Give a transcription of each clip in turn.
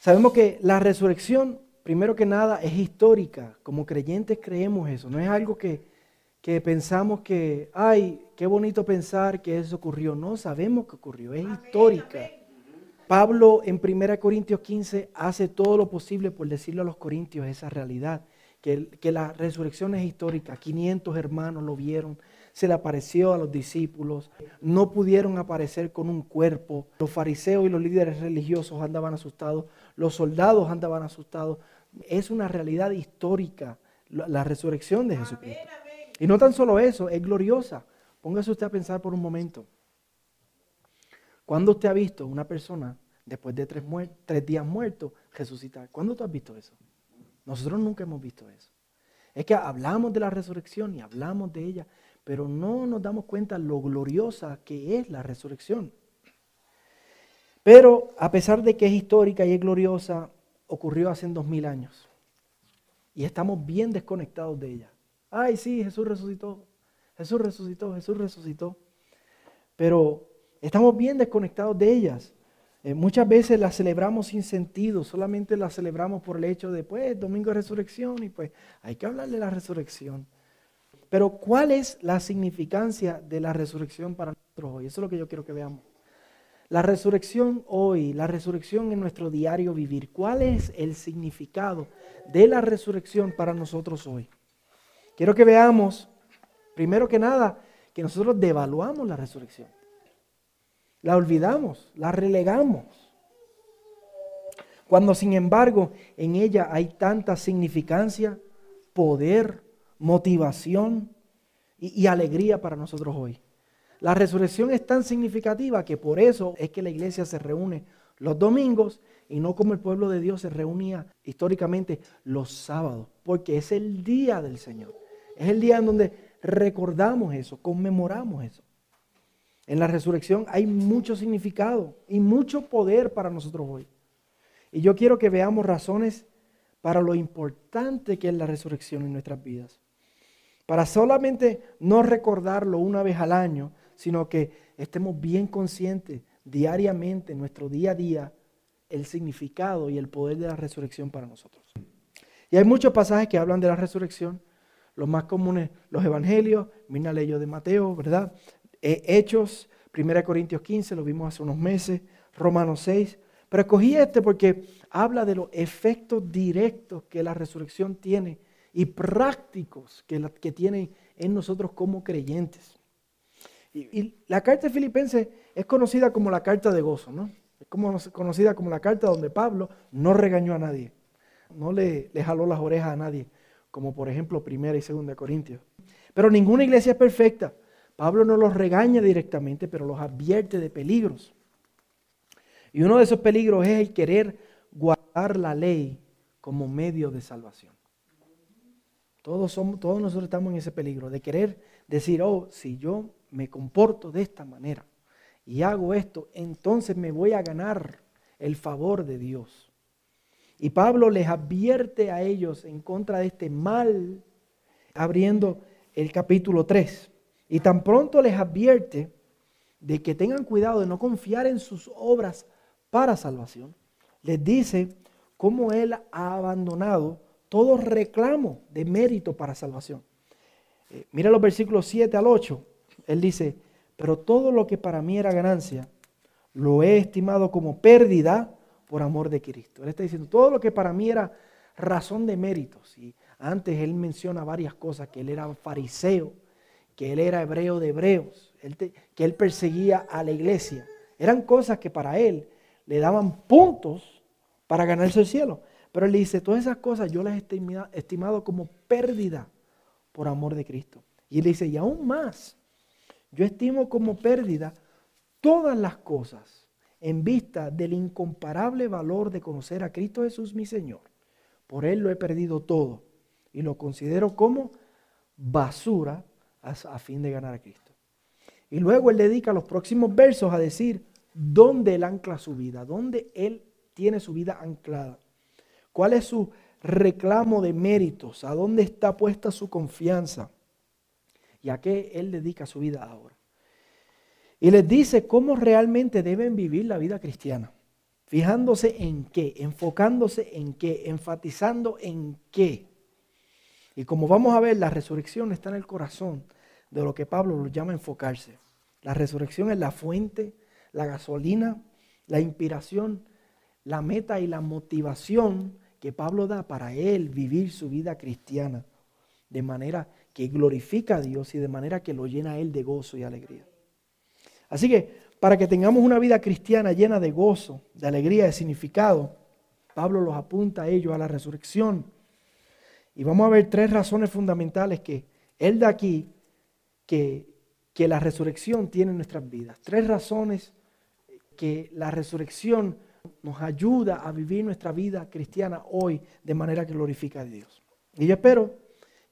Sabemos que la resurrección, primero que nada, es histórica. Como creyentes creemos eso. No es algo que, que pensamos que, ay, qué bonito pensar que eso ocurrió. No, sabemos que ocurrió. Es histórica. Pablo en 1 Corintios 15 hace todo lo posible por decirle a los corintios esa realidad, que, que la resurrección es histórica. 500 hermanos lo vieron, se le apareció a los discípulos, no pudieron aparecer con un cuerpo. Los fariseos y los líderes religiosos andaban asustados, los soldados andaban asustados. Es una realidad histórica la, resurrección de Jesucristo. Y no tan solo eso, es gloriosa. Póngase usted a pensar por un momento. ¿Cuándo usted ha visto una persona después de tres, tres días muerto resucitar? ¿Cuándo tú has visto eso? Nosotros nunca hemos visto eso. Es que hablamos de la resurrección y hablamos de ella, pero no nos damos cuenta lo gloriosa que es la resurrección. Pero a pesar de que es histórica y es gloriosa, ocurrió hace dos mil años. Y estamos bien desconectados de ella. Ay, sí, Jesús resucitó. Jesús resucitó, Jesús resucitó. Pero estamos bien desconectados de ellas. Eh, muchas veces las celebramos sin sentido, solamente las celebramos por el hecho de, pues, domingo de resurrección y pues hay que hablar de la resurrección. Pero ¿cuál es la significancia de la resurrección para nosotros hoy? Eso es lo que yo quiero que veamos. La resurrección hoy, la resurrección en nuestro diario vivir, ¿cuál es el significado de la resurrección para nosotros hoy? Quiero que veamos, primero que nada, que nosotros devaluamos la resurrección. La olvidamos, la relegamos. Cuando sin embargo en ella hay tanta significancia, poder, motivación y, alegría para nosotros hoy. La resurrección es tan significativa que por eso es que la iglesia se reúne los domingos y no como el pueblo de Dios se reunía históricamente los sábados, porque es el día del Señor. Es el día en donde recordamos eso, conmemoramos eso. En la resurrección hay mucho significado y mucho poder para nosotros hoy. Y yo quiero que veamos razones para lo importante que es la resurrección en nuestras vidas para solamente no recordarlo una vez al año, sino que estemos bien conscientes diariamente, en nuestro día a día, el significado y el poder de la resurrección para nosotros. Y hay muchos pasajes que hablan de la resurrección, los más comunes, los evangelios, mira leyó de Mateo, ¿verdad? Eh, Hechos, 1 Corintios 15, lo vimos hace unos meses, Romanos 6, pero escogí este porque habla de los efectos directos que la resurrección tiene y prácticos que, que tienen en nosotros como creyentes. Y, la carta de Filipenses es conocida como la carta de gozo, ¿no? Es como, conocida como la carta donde Pablo no regañó a nadie, no le, le jaló las orejas a nadie, como por ejemplo Primera y Segunda Corintios. Pero ninguna iglesia es perfecta. Pablo no los regaña directamente, pero los advierte de peligros. Y uno de esos peligros es el querer guardar la ley como medio de salvación. Todos, somos, todos nosotros estamos en ese peligro de querer decir, oh, si yo me comporto de esta manera y hago esto, entonces me voy a ganar el favor de Dios. Y Pablo les advierte a ellos en contra de este mal, abriendo el capítulo 3. Y tan pronto les advierte de que tengan cuidado de no confiar en sus obras para salvación, les dice cómo él ha abandonado todo reclamo de mérito para salvación. Eh, mira los versículos 7 al 8. Él dice, pero todo lo que para mí era ganancia, lo he estimado como pérdida por amor de Cristo. Él está diciendo, todo lo que para mí era razón de méritos. Y antes él menciona varias cosas, que él era fariseo, que él era hebreo de hebreos, que él perseguía a la iglesia. Eran cosas que para él le daban puntos para ganarse el cielo. Pero él dice, todas esas cosas yo las he estimado como pérdida por amor de Cristo. Y él dice, y aún más, yo estimo como pérdida todas las cosas en vista del incomparable valor de conocer a Cristo Jesús mi Señor. Por Él lo he perdido todo y lo considero como basura a, fin de ganar a Cristo. Y luego Él dedica los próximos versos a decir dónde Él ancla su vida, dónde Él tiene su vida anclada. ¿Cuál es su reclamo de méritos? ¿A dónde está puesta su confianza? ¿Y a qué Él dedica su vida ahora? Y les dice cómo realmente deben vivir la vida cristiana. Fijándose en qué, enfocándose en qué, enfatizando en qué. Y como vamos a ver, la resurrección está en el corazón de lo que Pablo lo llama enfocarse. La resurrección es la fuente, la gasolina, la inspiración, la meta y la motivación que Pablo da para él vivir su vida cristiana de manera que glorifica a Dios y de manera que lo llena a él de gozo y alegría. Así que para que tengamos una vida cristiana llena de gozo, de alegría, de significado, Pablo los apunta a ellos a la resurrección. Y vamos a ver tres razones fundamentales que él da aquí que, que la resurrección tiene en nuestras vidas. Tres razones que la resurrección nos ayuda a vivir nuestra vida cristiana hoy de manera que glorifica a Dios. Y yo espero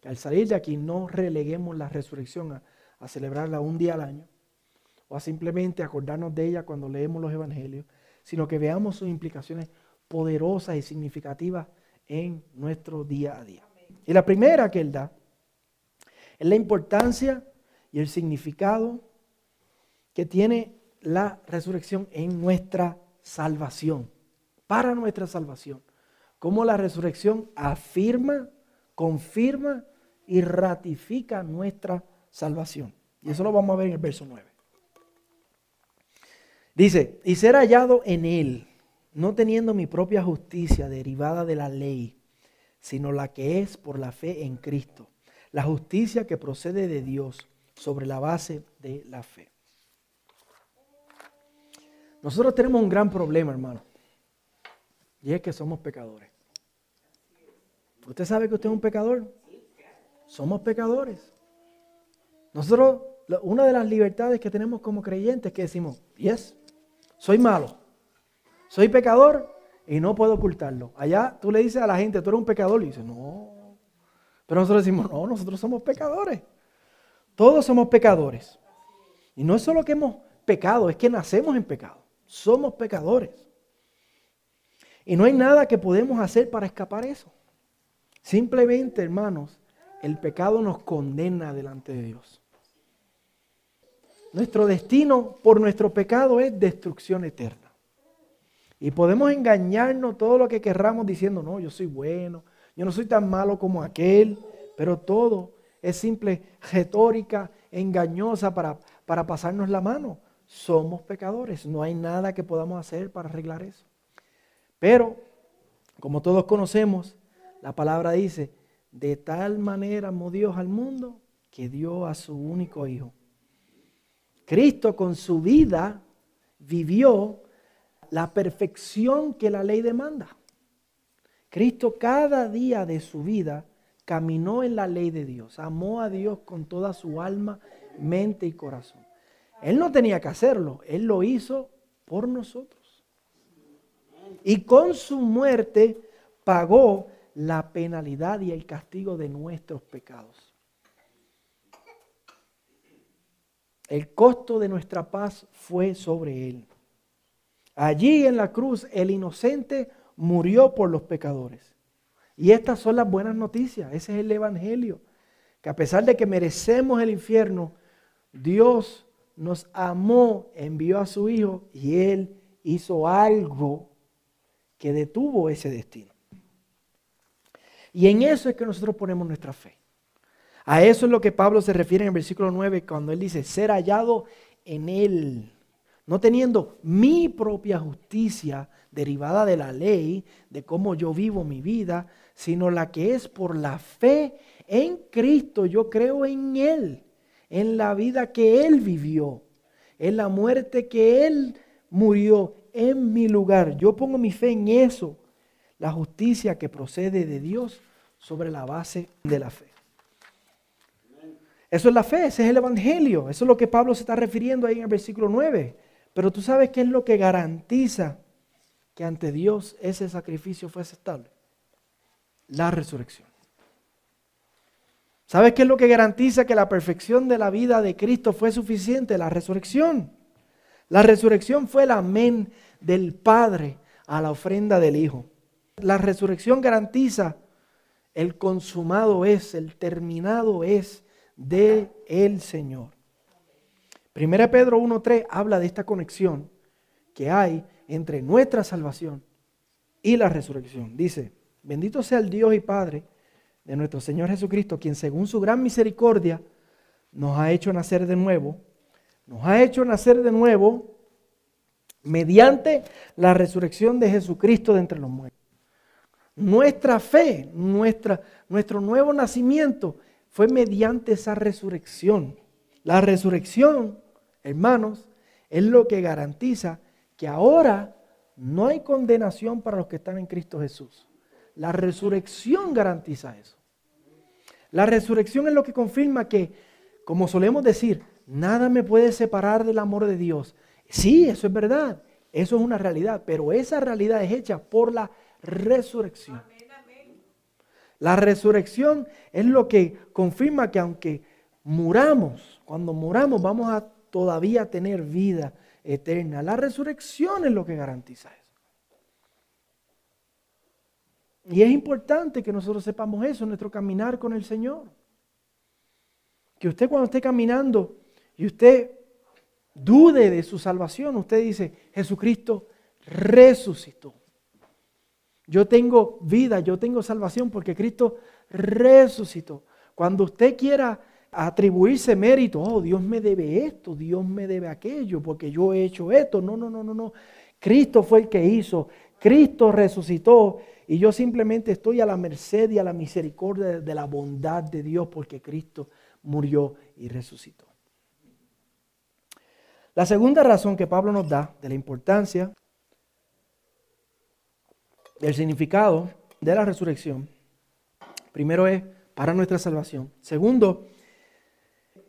que al salir de aquí no releguemos la resurrección a, celebrarla un día al año, o a simplemente acordarnos de ella cuando leemos los evangelios, sino que veamos sus implicaciones poderosas y significativas en nuestro día a día. Y la primera que él da es la importancia y el significado que tiene la resurrección en nuestra salvación, para nuestra salvación. Cómo la resurrección afirma, confirma y ratifica nuestra salvación. Y eso lo vamos a ver en el verso 9. Dice, y ser hallado en él, no teniendo mi propia justicia derivada de la ley, sino la que es por la fe en Cristo, la justicia que procede de Dios sobre la base de la fe. Nosotros tenemos un gran problema, hermano, y es que somos pecadores. ¿Usted sabe que usted es un pecador? Somos pecadores. Nosotros, una de las libertades que tenemos como creyentes es que decimos, yes, soy malo, soy pecador y no puedo ocultarlo. Allá tú le dices a la gente, tú eres un pecador, y dice, no. Pero nosotros decimos, no, nosotros somos pecadores. Todos somos pecadores. Y no es solo que hemos pecado, es que nacemos en pecado. Somos pecadores. Y no hay nada que podemos hacer para escapar eso. Simplemente, hermanos, el pecado nos condena delante de Dios. Nuestro destino por nuestro pecado es destrucción eterna. Y podemos engañarnos todo lo que querramos diciendo, no, yo soy bueno, yo no soy tan malo como aquel, pero todo es simple retórica engañosa para, para pasarnos la mano. Somos pecadores, no hay nada que podamos hacer para arreglar eso. Pero, como todos conocemos, la palabra dice, de tal manera amó Dios al mundo que dio a su único hijo Cristo con su vida vivió la perfección que la ley demanda. Cristo cada día de su vida caminó en la ley de Dios, amó a Dios con toda su alma, mente y corazón. Él no tenía que hacerlo, Él lo hizo por nosotros. Y con su muerte pagó la penalidad y el castigo de nuestros pecados. El costo de nuestra paz fue sobre él. Allí en la cruz el inocente murió por los pecadores. Y estas son las buenas noticias, ese es el Evangelio, que a pesar de que merecemos el infierno, Dios nos amó, envió a su Hijo y Él hizo algo que detuvo ese destino. Y en eso es que nosotros ponemos nuestra fe. A eso es lo que Pablo se refiere en el versículo 9 cuando él dice, ser hallado en él, no teniendo mi propia justicia derivada de la ley, de cómo yo vivo mi vida, sino la que es por la fe en Cristo. Yo creo en Él, en la vida que Él vivió, en la muerte que Él murió en mi lugar. Yo pongo mi fe en eso, la justicia que procede de Dios sobre la base de la fe. Eso es la fe, ese es el Evangelio. Eso es lo que Pablo se está refiriendo ahí en el versículo 9. Pero tú sabes qué es lo que garantiza que ante Dios ese sacrificio fue aceptable. La resurrección. ¿Sabes qué es lo que garantiza que la perfección de la vida de Cristo fue suficiente? La resurrección. La resurrección fue el amén del Padre a la ofrenda del Hijo. La resurrección garantiza el consumado es, el terminado es de el Señor. Primera Pedro 1.3 habla de esta conexión que hay entre nuestra salvación y la resurrección. Dice, bendito sea el Dios y Padre de nuestro Señor Jesucristo, quien según su gran misericordia nos ha hecho nacer de nuevo, nos ha hecho nacer de nuevo mediante la resurrección de Jesucristo de entre los muertos. Nuestra fe, nuestra, nuestro nuevo nacimiento fue mediante esa resurrección. La resurrección, hermanos, es lo que garantiza que ahora no hay condenación para los que están en Cristo Jesús. La resurrección garantiza eso. La resurrección es lo que confirma que, como solemos decir, nada me puede separar del amor de Dios. Sí, eso es verdad. Eso es una realidad, pero esa realidad es hecha por la resurrección. La resurrección es lo que confirma que aunque muramos, cuando muramos vamos a todavía tener vida eterna. La resurrección es lo que garantiza eso. Y es importante que nosotros sepamos eso nuestro caminar con el Señor. Que usted cuando esté caminando y usted dude de su salvación, usted dice, Jesucristo resucitó. Yo tengo vida, yo tengo salvación porque Cristo resucitó. Cuando usted quiera atribuirse mérito, oh, Dios me debe esto, Dios me debe aquello, porque yo he hecho esto. No, no, no, no, no. Cristo fue el que hizo, Cristo resucitó y yo simplemente estoy a la merced y a la misericordia de la bondad de Dios porque Cristo murió y resucitó. La segunda razón que Pablo nos da de la importancia del significado de la resurrección, primero es para nuestra salvación. Segundo,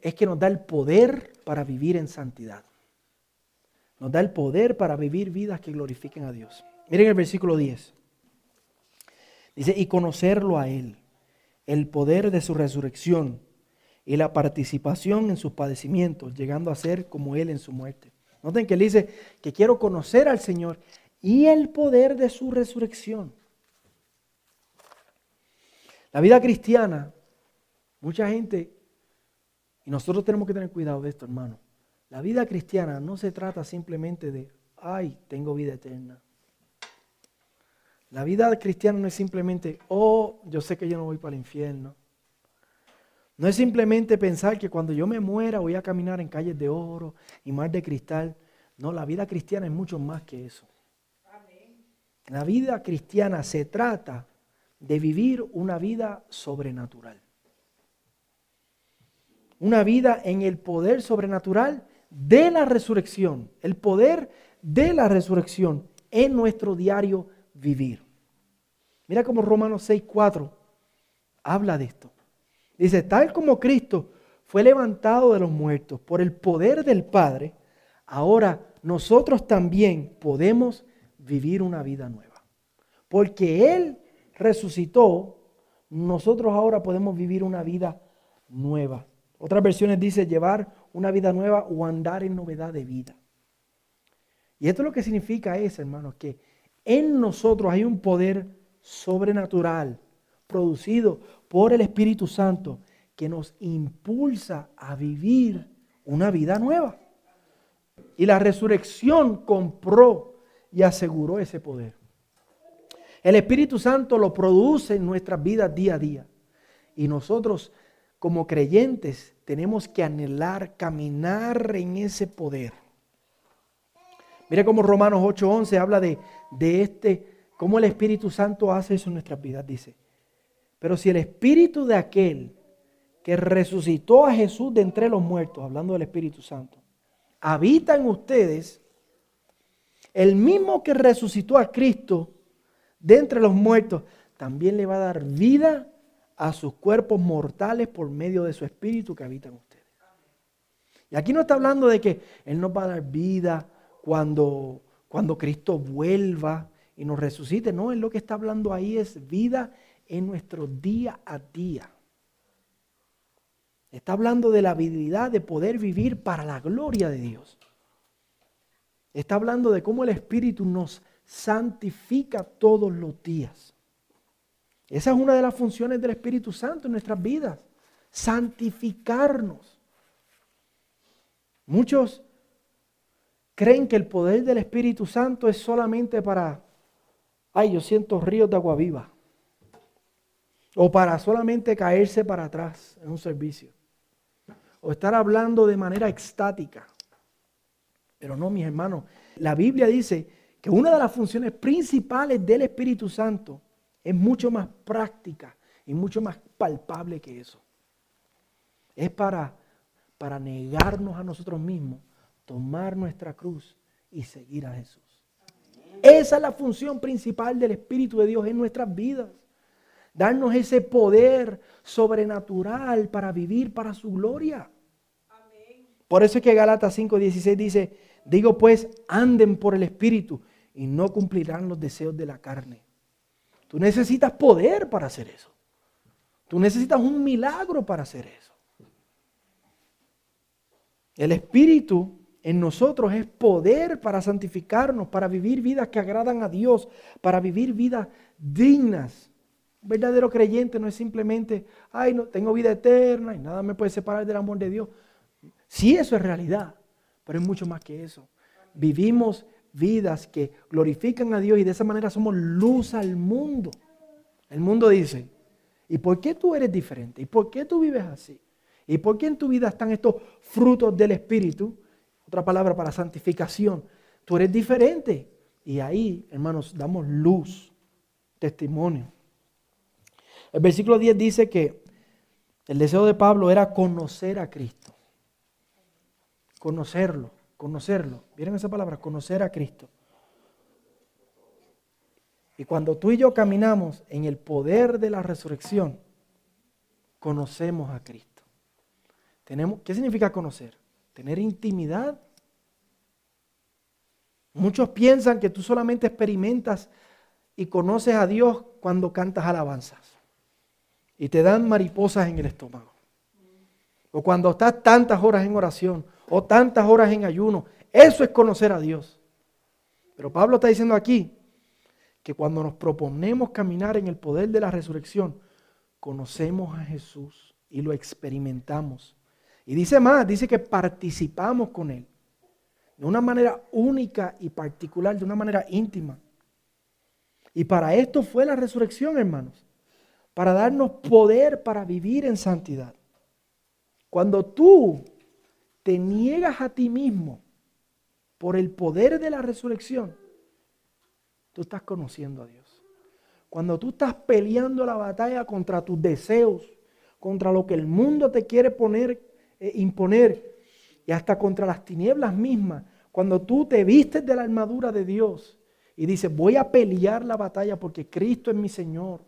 es que nos da el poder para vivir en santidad. Nos da el poder para vivir vidas que glorifiquen a Dios. Miren el versículo 10. Dice, y conocerlo a Él, el poder de su resurrección y la participación en sus padecimientos, llegando a ser como Él en su muerte. Noten que Él dice que quiero conocer al Señor y el poder de su resurrección. La vida cristiana, mucha gente, y nosotros tenemos que tener cuidado de esto, hermano. La vida cristiana no se trata simplemente de, ay, tengo vida eterna. La vida cristiana no es simplemente, oh, yo sé que yo no voy para el infierno. No es simplemente pensar que cuando yo me muera voy a caminar en calles de oro y mar de cristal. No, la vida cristiana es mucho más que eso. La vida cristiana se trata de vivir una vida sobrenatural. Una vida en el poder sobrenatural de la resurrección. El poder de la resurrección en nuestro diario vivir. Mira cómo Romanos 6.4 habla de esto. Dice, tal como Cristo fue levantado de los muertos por el poder del Padre, ahora nosotros también podemos vivir una vida nueva. Porque Él resucitó, nosotros ahora podemos vivir una vida nueva. Otras versiones dice llevar una vida nueva o andar en novedad de vida. Y esto lo que significa es, hermanos, que en nosotros hay un poder sobrenatural producido por el Espíritu Santo que nos impulsa a vivir una vida nueva. Y la resurrección compró y aseguró ese poder. El Espíritu Santo lo produce en nuestras vidas día a día. Y nosotros como creyentes tenemos que anhelar, caminar en ese poder. Mira cómo Romanos 8:11 habla de, de este, cómo el Espíritu Santo hace eso en nuestras vidas. Dice, pero si el espíritu de aquel que resucitó a Jesús de entre los muertos, hablando del Espíritu Santo, habita en ustedes, el mismo que resucitó a Cristo de entre los muertos, también le va a dar vida a sus cuerpos mortales por medio de su espíritu que habita en ustedes. Y aquí no está hablando de que Él nos va a dar vida cuando, cuando Cristo vuelva y nos resucite. No, Él lo que está hablando ahí es vida en nuestro día a día. Está hablando de la habilidad de poder vivir para la gloria de Dios. Está hablando de cómo el Espíritu nos santifica todos los días. Esa es una de las funciones del Espíritu Santo en nuestras vidas, santificarnos. Muchos creen que el poder del Espíritu Santo es solamente para, ay, yo siento ríos de agua viva. O para solamente caerse para atrás en un servicio. O estar hablando de manera extática. Pero no, mis hermanos. La Biblia dice que una de las funciones principales del Espíritu Santo es mucho más práctica y mucho más palpable que eso. Es para, para negarnos a nosotros mismos, tomar nuestra cruz y seguir a Jesús. Esa es la función principal del Espíritu de Dios en nuestras vidas. Darnos ese poder sobrenatural para vivir para su gloria. Por eso es que Galatas 5:16 dice, digo pues, anden por el Espíritu y no cumplirán los deseos de la carne. Tú necesitas poder para hacer eso. Tú necesitas un milagro para hacer eso. El Espíritu en nosotros es poder para santificarnos, para vivir vidas que agradan a Dios, para vivir vidas dignas. Un verdadero creyente no es simplemente, ay, no, tengo vida eterna y nada me puede separar del amor de Dios. Sí, eso es realidad, pero es mucho más que eso. Vivimos vidas que glorifican a Dios y de esa manera somos luz al mundo. El mundo dice, ¿y por qué tú eres diferente? ¿Y por qué tú vives así? ¿Y por qué en tu vida están estos frutos del Espíritu? Otra palabra para santificación. Tú eres diferente. Y ahí, hermanos, damos luz, testimonio. El versículo 10 dice que el deseo de Pablo era conocer a Cristo. Conocerlo conocerlo. ¿Vieron esa palabra? Conocer a Cristo. Y cuando tú y yo caminamos en el poder de la resurrección, conocemos a Cristo. Tenemos, ¿Qué significa conocer? Tener intimidad. Muchos piensan que tú solamente experimentas y conoces a Dios cuando cantas alabanzas. Y te dan mariposas en el estómago. O cuando estás tantas horas en oración o tantas horas en ayuno. Eso es conocer a Dios. Pero Pablo está diciendo aquí que cuando nos proponemos caminar en el poder de la resurrección, conocemos a Jesús y lo experimentamos. Y dice más, dice que participamos con Él de una manera única y particular, de una manera íntima. Y para esto fue la resurrección, hermanos, para darnos poder para vivir en santidad. Cuando tú te niegas a ti mismo por el poder de la resurrección, tú estás conociendo a Dios. Cuando tú estás peleando la batalla contra tus deseos, contra lo que el mundo te quiere poner, eh, imponer, y hasta contra las tinieblas mismas, cuando tú te vistes de la armadura de Dios y dices, voy a pelear la batalla porque Cristo es mi Señor,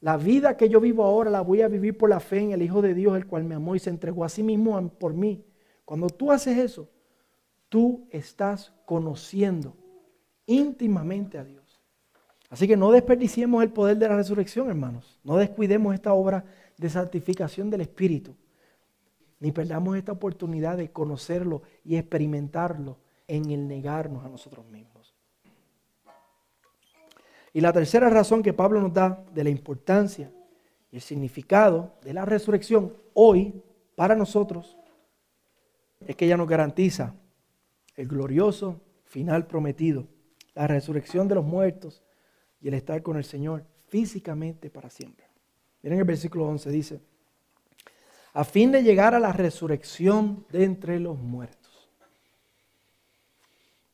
la vida que yo vivo ahora la voy a vivir por la fe en el Hijo de Dios, el cual me amó y se entregó a sí mismo por mí. Cuando tú haces eso, tú estás conociendo íntimamente a Dios. Así que no desperdiciemos el poder de la resurrección, hermanos. No descuidemos esta obra de santificación del Espíritu. Ni perdamos esta oportunidad de conocerlo y experimentarlo en el negarnos a nosotros mismos. Y la tercera razón que Pablo nos da de la importancia y el significado de la resurrección hoy para nosotros es que ella nos garantiza el glorioso final prometido, la resurrección de los muertos y el estar con el Señor físicamente para siempre. Miren el versículo 11 dice, a fin de llegar a la resurrección de entre los muertos.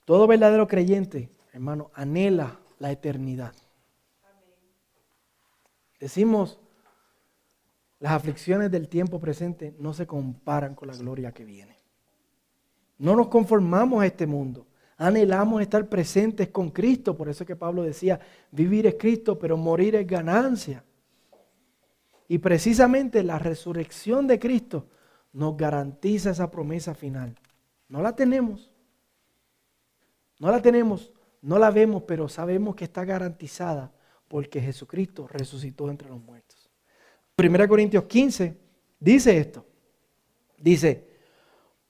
Todo verdadero creyente, hermano, anhela la eternidad. Decimos, las aflicciones del tiempo presente no se comparan con la gloria que viene. No nos conformamos a este mundo. Anhelamos estar presentes con Cristo. Por eso es que Pablo decía, vivir es Cristo, pero morir es ganancia. Y precisamente la resurrección de Cristo nos garantiza esa promesa final. No la tenemos. No la tenemos no la vemos, pero sabemos que está garantizada porque Jesucristo resucitó entre los muertos. 1 Corintios 15 dice esto. Dice,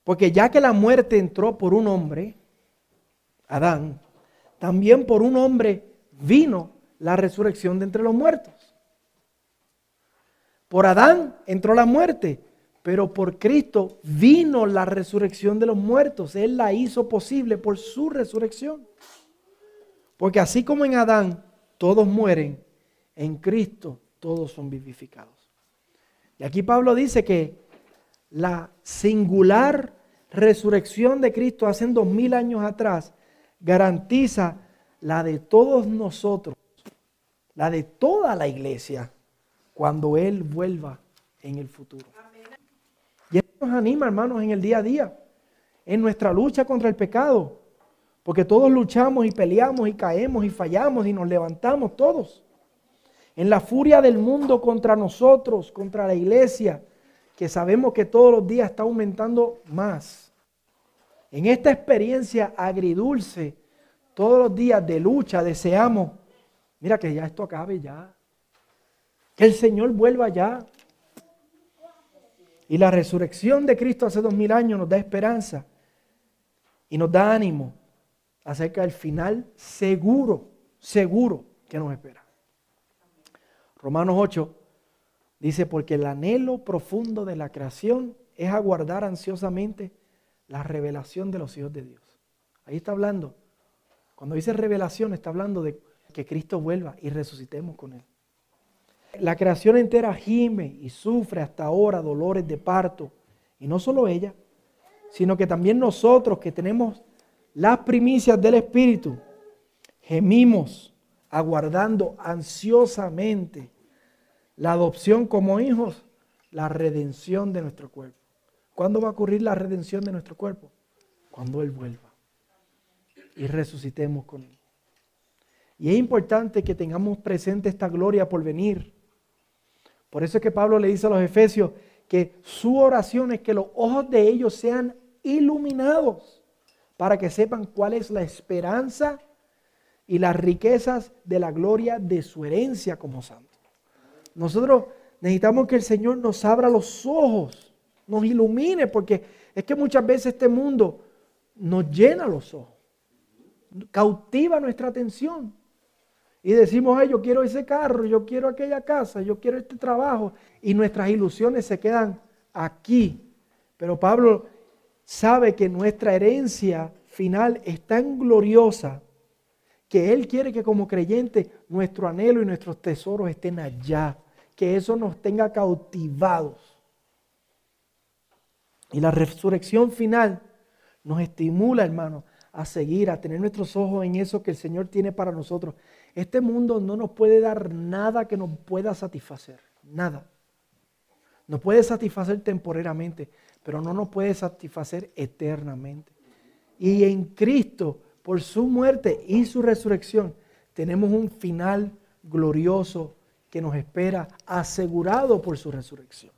porque ya que la muerte entró por un hombre, Adán, también por un hombre vino la resurrección de entre los muertos. Por Adán entró la muerte, Pero por Cristo vino la resurrección de los muertos. Él la hizo posible por su resurrección. Porque así como en Adán todos mueren, en Cristo todos son vivificados. Y aquí Pablo dice que la singular resurrección de Cristo hace dos mil años atrás garantiza la de todos nosotros, la de toda la iglesia, cuando Él vuelva en el futuro. Y esto nos anima, hermanos, en el día a día, en nuestra lucha contra el pecado. Porque todos luchamos y peleamos y caemos y fallamos y nos levantamos todos. En la furia del mundo contra nosotros, contra la iglesia, que sabemos que todos los días está aumentando más. En esta experiencia agridulce, todos los días de lucha, deseamos, mira que ya esto acabe ya. Que el Señor vuelva ya. Y la resurrección de Cristo hace dos mil años nos da esperanza y nos da ánimo acerca del final seguro, seguro que nos espera. Romanos 8 dice, porque el anhelo profundo de la creación es aguardar ansiosamente la revelación de los hijos de Dios. Ahí está hablando. Cuando dice revelación está hablando de que Cristo vuelva y resucitemos con Él. La creación entera gime y sufre hasta ahora dolores de parto. Y no solo ella, sino que también nosotros que tenemos las primicias del Espíritu, gemimos aguardando ansiosamente la adopción como hijos, la redención de nuestro cuerpo. ¿Cuándo va a ocurrir la redención de nuestro cuerpo? Cuando Él vuelva y resucitemos con Él. Y es importante que tengamos presente esta gloria por venir. Por eso es que Pablo le dice a los Efesios que su oración es que los ojos de ellos sean iluminados para que sepan cuál es la esperanza y las riquezas de la gloria de su herencia como santo. Nosotros necesitamos que el Señor nos abra los ojos, nos ilumine, porque es que muchas veces este mundo nos llena los ojos, cautiva nuestra atención. Y decimos, ay, yo quiero ese carro, yo quiero aquella casa, yo quiero este trabajo. Y nuestras ilusiones se quedan aquí. Pero Pablo sabe que nuestra herencia final es tan gloriosa que Él quiere que como creyente nuestro anhelo y nuestros tesoros estén allá, que eso nos tenga cautivados. Y la resurrección final nos estimula, hermano, a seguir, a tener nuestros ojos en eso que el Señor tiene para nosotros. Este mundo no nos puede dar nada que nos pueda satisfacer, nada. Nos puede satisfacer temporariamente, pero no nos puede satisfacer eternamente. Y en Cristo, por su muerte y su resurrección, tenemos un final glorioso que nos espera, asegurado por su resurrección.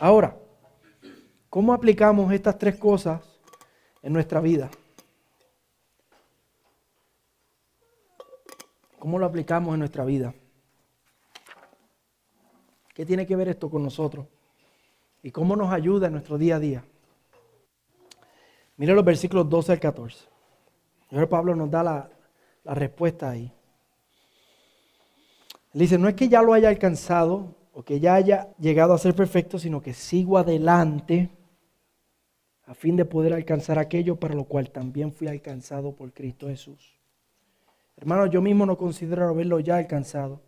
Ahora, ¿cómo aplicamos estas tres cosas en nuestra vida? ¿Cómo lo aplicamos en nuestra vida? ¿Qué tiene que ver esto con nosotros? ¿Y cómo nos ayuda en nuestro día a día? Mire los versículos 12 al 14. Señor Pablo nos da la, la respuesta ahí. Él dice, no es que ya lo haya alcanzado o que ya haya llegado a ser perfecto, sino que sigo adelante a fin de poder alcanzar aquello para lo cual también fui alcanzado por Cristo Jesús. Hermano, yo mismo no considero haberlo ya alcanzado,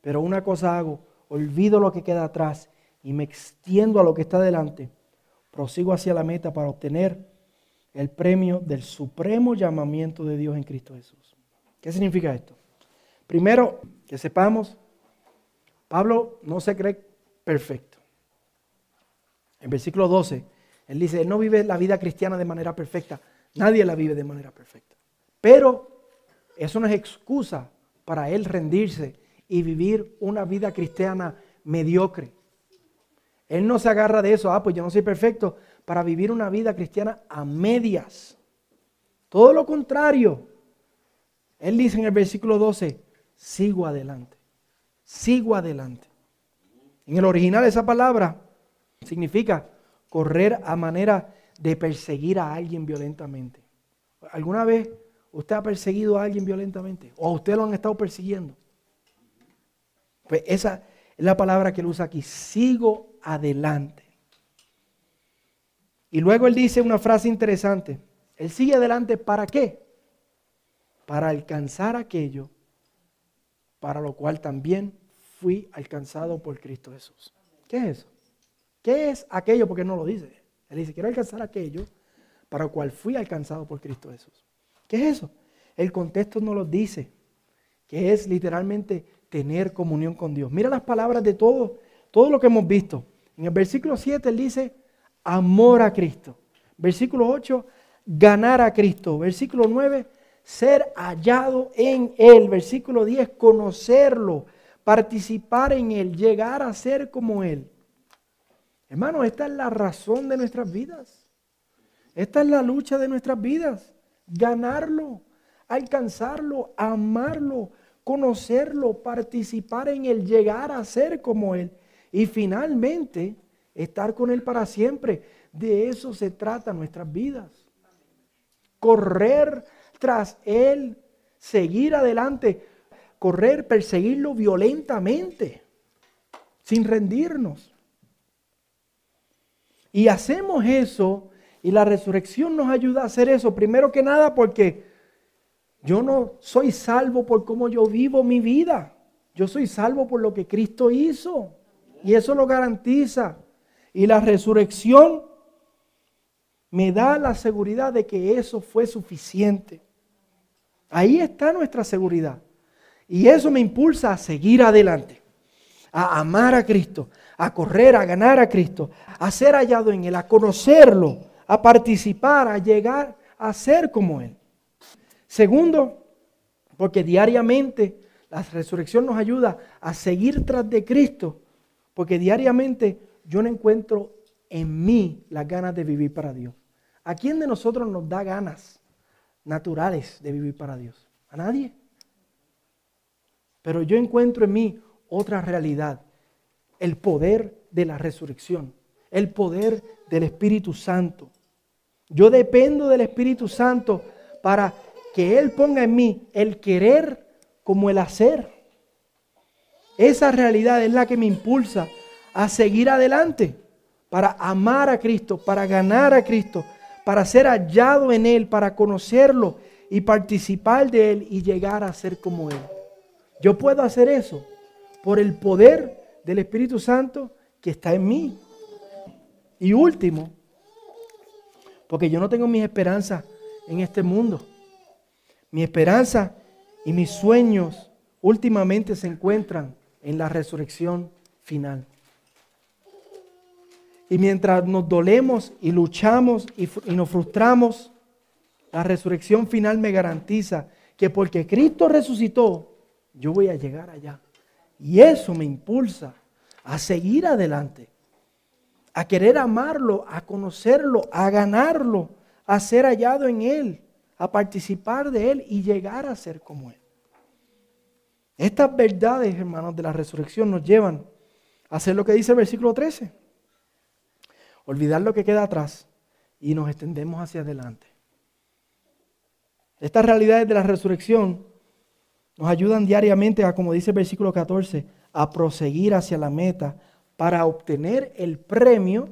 pero una cosa hago, olvido lo que queda atrás y me extiendo a lo que está delante. Prosigo hacia la meta para obtener el premio del supremo llamamiento de Dios en Cristo Jesús. ¿Qué significa esto? Primero, que sepamos, Pablo no se cree perfecto. En versículo 12, él dice, él no vive la vida cristiana de manera perfecta. Nadie la vive de manera perfecta. Pero eso no es excusa para él rendirse y vivir una vida cristiana mediocre. Él no se agarra de eso, ah, pues yo no soy perfecto, para vivir una vida cristiana a medias. Todo lo contrario. Él dice en el versículo 12, sigo adelante, sigo adelante. En el original esa palabra significa correr a manera de perseguir a alguien violentamente. ¿Alguna vez ¿Usted ha perseguido a alguien violentamente? ¿O a usted lo han estado persiguiendo? Pues esa es la palabra que él usa aquí. Sigo adelante. Y luego él dice una frase interesante. Él sigue adelante, ¿para qué? Para alcanzar aquello para lo cual también fui alcanzado por Cristo Jesús. ¿Qué es eso? ¿Qué es aquello? Porque no lo dice. Él dice, quiero alcanzar aquello para lo cual fui alcanzado por Cristo Jesús. ¿Qué es eso? El contexto no lo dice, que es literalmente tener comunión con Dios. Mira las palabras de todo, todo lo que hemos visto. En el versículo 7 él dice, amor a Cristo. Versículo 8, ganar a Cristo. Versículo 9, ser hallado en Él. Versículo 10, conocerlo, participar en Él, llegar a ser como Él. Hermano, esta es la razón de nuestras vidas. Esta es la lucha de nuestras vidas. Ganarlo, alcanzarlo, amarlo, conocerlo, participar en Él, llegar a ser como Él. Y finalmente, estar con Él para siempre. De eso se trata nuestras vidas. Correr tras Él, seguir adelante, correr, perseguirlo violentamente, sin rendirnos. Y hacemos eso y la resurrección nos ayuda a hacer eso, primero que nada porque yo no soy salvo por cómo yo vivo mi vida, yo soy salvo por lo que Cristo hizo y eso lo garantiza. Y la resurrección me da la seguridad de que eso fue suficiente. Ahí está nuestra seguridad. Y eso me impulsa a seguir adelante, a amar a Cristo, a correr, a ganar a Cristo, a ser hallado en Él, a conocerlo, a participar, a llegar a ser como Él. Segundo, porque diariamente la resurrección nos ayuda a seguir tras de Cristo, porque diariamente yo no encuentro en mí las ganas de vivir para Dios. ¿A quién de nosotros nos da ganas naturales de vivir para Dios? A nadie. Pero yo encuentro en mí otra realidad, el poder de la resurrección, el poder del Espíritu Santo. Yo dependo del Espíritu Santo para que Él ponga en mí el querer como el hacer. Esa realidad es la que me impulsa a seguir adelante, para amar a Cristo, para ganar a Cristo, para ser hallado en Él, para conocerlo y participar de Él y llegar a ser como Él. Yo puedo hacer eso por el poder del Espíritu Santo que está en mí. Y último, porque yo no tengo mis esperanzas en este mundo. Mi esperanza y mis sueños últimamente se encuentran en la resurrección final. Y mientras nos dolemos y luchamos y, nos frustramos, la resurrección final me garantiza que porque Cristo resucitó, yo voy a llegar allá. Y eso me impulsa a seguir adelante, a querer amarlo, a conocerlo, a ganarlo, a ser hallado en Él, a participar de Él y llegar a ser como Él. Estas verdades, hermanos, de la resurrección nos llevan a hacer lo que dice el versículo 13 olvidar lo que queda atrás y nos extendemos hacia adelante. Estas realidades de la resurrección nos ayudan diariamente a, como dice el versículo 14, a proseguir hacia la meta para obtener el premio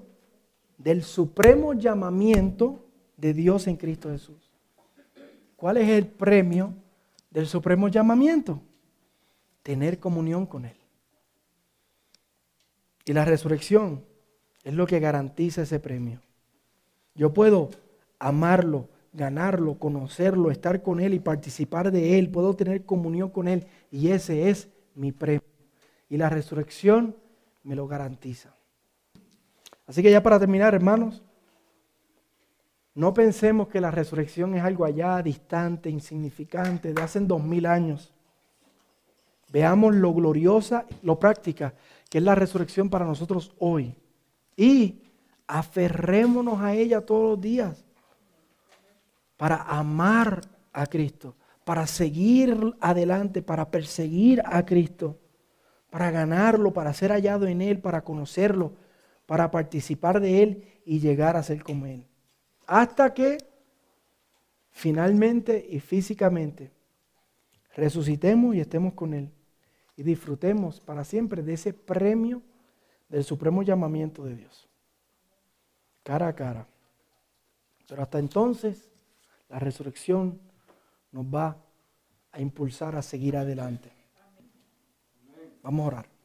del supremo llamamiento de Dios en Cristo Jesús. ¿Cuál es el premio del supremo llamamiento? Tener comunión con Él. Y la resurrección es lo que garantiza ese premio. Yo puedo amarlo, ganarlo, conocerlo, estar con Él y participar de Él. Puedo tener comunión con Él y ese es mi premio. Y la resurrección me lo garantiza. Así que ya para terminar, hermanos, no pensemos que la resurrección es algo allá distante, insignificante, de hace dos mil años. Veamos lo gloriosa, lo práctica que es la resurrección para nosotros hoy. Y aferrémonos a ella todos los días para amar a Cristo, para seguir adelante, para perseguir a Cristo, para ganarlo, para ser hallado en Él, para conocerlo, para participar de Él y llegar a ser como Él. Hasta que finalmente y físicamente resucitemos y estemos con Él y disfrutemos para siempre de ese premio del supremo llamamiento de Dios. Cara a cara. Pero hasta entonces, la resurrección nos va a impulsar a seguir adelante. Vamos a orar.